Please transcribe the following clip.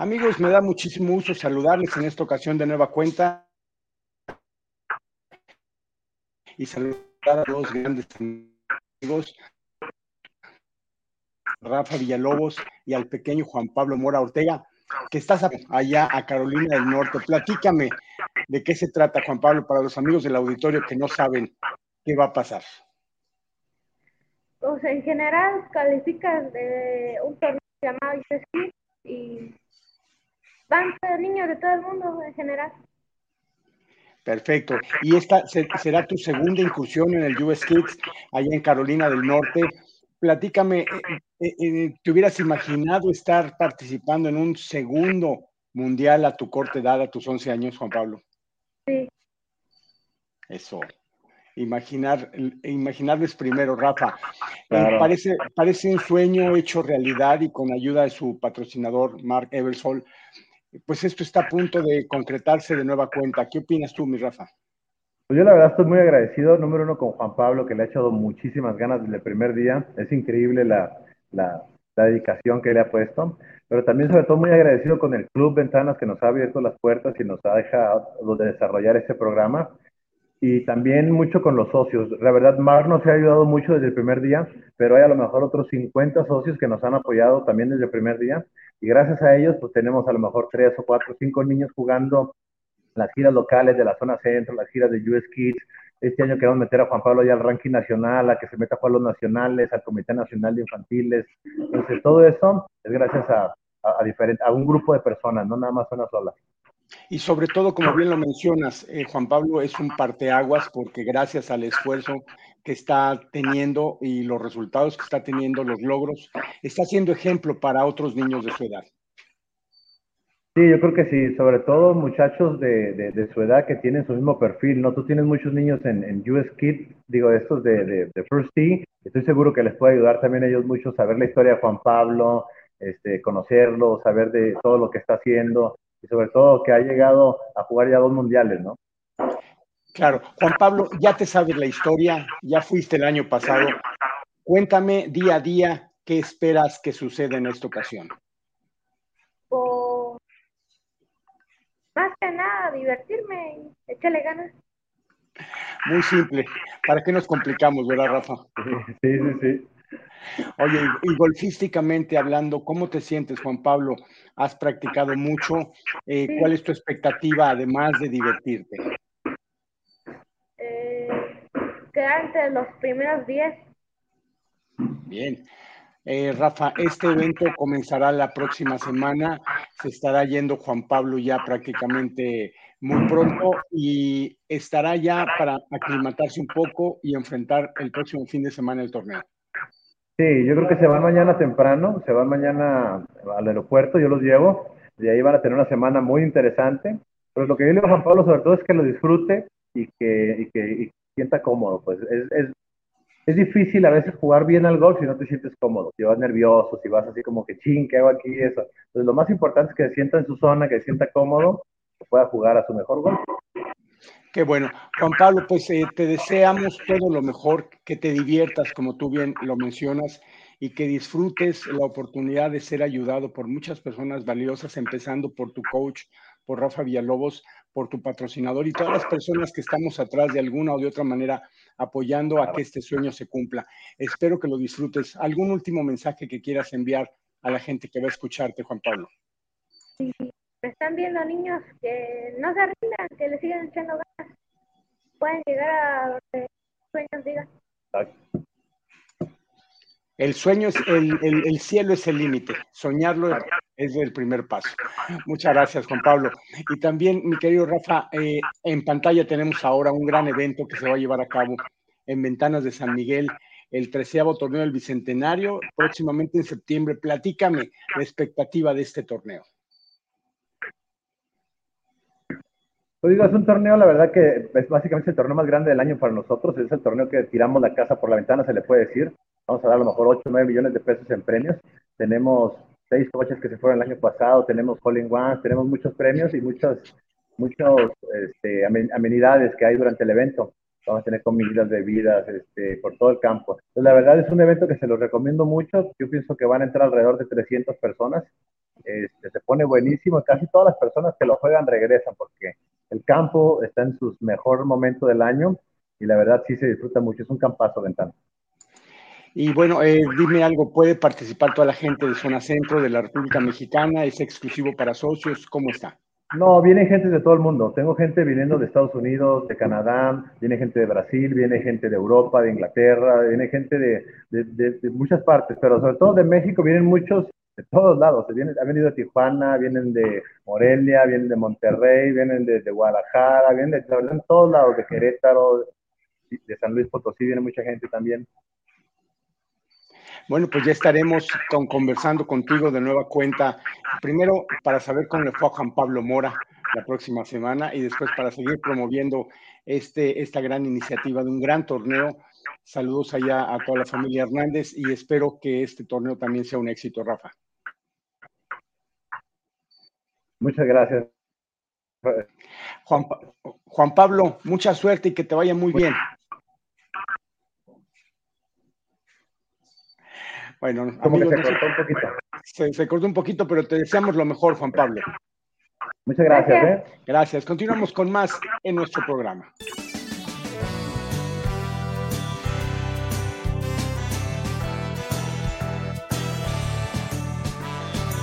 Amigos, me da muchísimo gusto saludarles en esta ocasión de nueva cuenta y saludar a dos grandes amigos, Rafa Villalobos y al pequeño Juan Pablo Mora Ortega, que estás allá a Carolina del Norte. Platícame de qué se trata, Juan Pablo, para los amigos del auditorio que no saben qué va a pasar. Pues en general calificas de un torneo llamado USC van niños de todo el mundo en general. Perfecto. Y esta será tu segunda incursión en el US Kids allá en Carolina del Norte. Platícame, eh, eh, eh, ¿te hubieras imaginado estar participando en un segundo mundial a tu corta edad, a tus 11 años, Juan Pablo? Sí. Eso. Imaginar, imaginarles primero, Rafa. parece, parece un sueño hecho realidad y con ayuda de su patrocinador, Mark Eversol, pues esto está a punto de concretarse de nueva cuenta. ¿Qué opinas tú, mi Rafa? Pues yo la verdad estoy muy agradecido, número uno, con Juan Pablo, que le ha echado muchísimas ganas desde el primer día. Es increíble la, la, dedicación que le ha puesto, pero también sobre todo muy agradecido con el Club Ventanas que nos ha abierto las puertas y nos ha dejado desarrollar este programa y también mucho con los socios. La verdad, Mar nos ha ayudado mucho desde el primer día, pero hay a lo mejor otros 50 socios que nos han apoyado también desde el primer día. Y gracias a ellos, pues tenemos a lo mejor tres o cuatro o cinco niños jugando las giras locales de la zona centro, las giras de US Kids. Este año queremos meter a Juan Pablo ya al ranking nacional, a que se meta a jugar los nacionales, al Comité Nacional de Infantiles. Entonces, todo eso es gracias a, a, a un grupo de personas, no nada más una sola. Y sobre todo, como bien lo mencionas, eh, Juan Pablo es un parteaguas porque gracias al esfuerzo que está teniendo y los resultados que está teniendo, los logros, está siendo ejemplo para otros niños de su edad. Sí, yo creo que sí, sobre todo muchachos de, de, su edad que tienen su mismo perfil, ¿no? Tú tienes muchos niños en, en US Kids, digo, estos de, de, First T, estoy seguro que les puede ayudar también a ellos mucho saber la historia de Juan Pablo, este, conocerlo, saber de todo lo que está haciendo y sobre todo que ha llegado a jugar ya dos mundiales, ¿no? Claro, Juan Pablo, ya te sabes la historia, ya fuiste el año pasado. Cuéntame día a día qué esperas que suceda en esta ocasión. Pues, más que nada, divertirme y echarle ganas. Muy simple. ¿Para qué nos complicamos, verdad, Rafa? Sí, sí, sí. Oye, y golfísticamente hablando, ¿cómo te sientes, Juan Pablo? Has practicado mucho. Eh, ¿Cuál es tu expectativa, además de divertirte? Eh, quedar entre los primeros 10. Bien. Eh, Rafa, este evento comenzará la próxima semana. Se estará yendo Juan Pablo ya prácticamente muy pronto y estará ya para aclimatarse un poco y enfrentar el próximo fin de semana el torneo. Sí, yo creo que se van mañana temprano, se van mañana al aeropuerto, yo los llevo, y ahí van a tener una semana muy interesante. Pero lo que yo le digo a Juan Pablo sobre todo es que lo disfrute y que, y que sienta cómodo. Pues es, es, es, difícil a veces jugar bien al golf si no te sientes cómodo, si vas nervioso, si vas así como que ching, ¿qué hago aquí? Eso. Entonces lo más importante es que se sienta en su zona, que se sienta cómodo, que pueda jugar a su mejor golf. Qué bueno. Juan Pablo, pues eh, te deseamos todo lo mejor, que te diviertas, como tú bien lo mencionas, y que disfrutes la oportunidad de ser ayudado por muchas personas valiosas, empezando por tu coach, por Rafa Villalobos, por tu patrocinador y todas las personas que estamos atrás de alguna o de otra manera apoyando a que este sueño se cumpla. Espero que lo disfrutes. ¿Algún último mensaje que quieras enviar a la gente que va a escucharte, Juan Pablo? Sí, están viendo niños que no se rindan, que le sigan echando ganas. Pueden llegar a donde sueños digan. El sueño es, el, el, cielo es el límite. Soñarlo es el primer paso. Muchas gracias, Juan Pablo. Y también, mi querido Rafa, eh, en pantalla tenemos ahora un gran evento que se va a llevar a cabo en Ventanas de San Miguel, el treceavo torneo del Bicentenario, próximamente en septiembre. Platícame la expectativa de este torneo. Pues digo, es un torneo, la verdad que es básicamente el torneo más grande del año para nosotros. Es el torneo que tiramos la casa por la ventana, se le puede decir. Vamos a dar a lo mejor 8 o 9 millones de pesos en premios. Tenemos seis coches que se fueron el año pasado, tenemos Calling Ones, tenemos muchos premios y muchas muchos este, amenidades que hay durante el evento. Vamos a tener comidas, bebidas, este, por todo el campo. La verdad es un evento que se los recomiendo mucho. Yo pienso que van a entrar alrededor de 300 personas este, se pone buenísimo. Casi todas las personas que lo juegan regresan porque el campo está en su mejor momento del año y la verdad sí se disfruta mucho. Es un campazo ventana. Y bueno, eh, dime algo, ¿puede participar toda la gente de zona centro de la República Mexicana? ¿Es exclusivo para socios? ¿Cómo está? No, vienen gente de todo el mundo. Tengo gente viniendo de Estados Unidos, de Canadá, viene gente de Brasil, viene gente de Europa, de Inglaterra, viene gente de, de, muchas partes, pero sobre todo de México vienen muchos de todos lados. Vienen, han venido de Tijuana, vienen de Morelia, vienen de Monterrey, vienen de, Guadalajara, vienen de, de todos lados, de Querétaro, de San Luis Potosí, viene mucha gente también. Bueno, pues ya estaremos conversando contigo de nueva cuenta. Primero, para saber cómo le fue a Juan Pablo Mora la próxima semana y después para seguir promoviendo este, esta gran iniciativa de un gran torneo. Saludos allá a toda la familia Hernández y espero que este torneo también sea un éxito, Rafa. Muchas gracias. Juan, Juan Pablo, mucha suerte y que te vaya muy bien. Bueno, Como se cortó un poquito. Se, cortó un poquito, pero te deseamos lo mejor, Juan Pablo. Muchas gracias. ¿eh? Gracias. Continuamos con más en nuestro programa.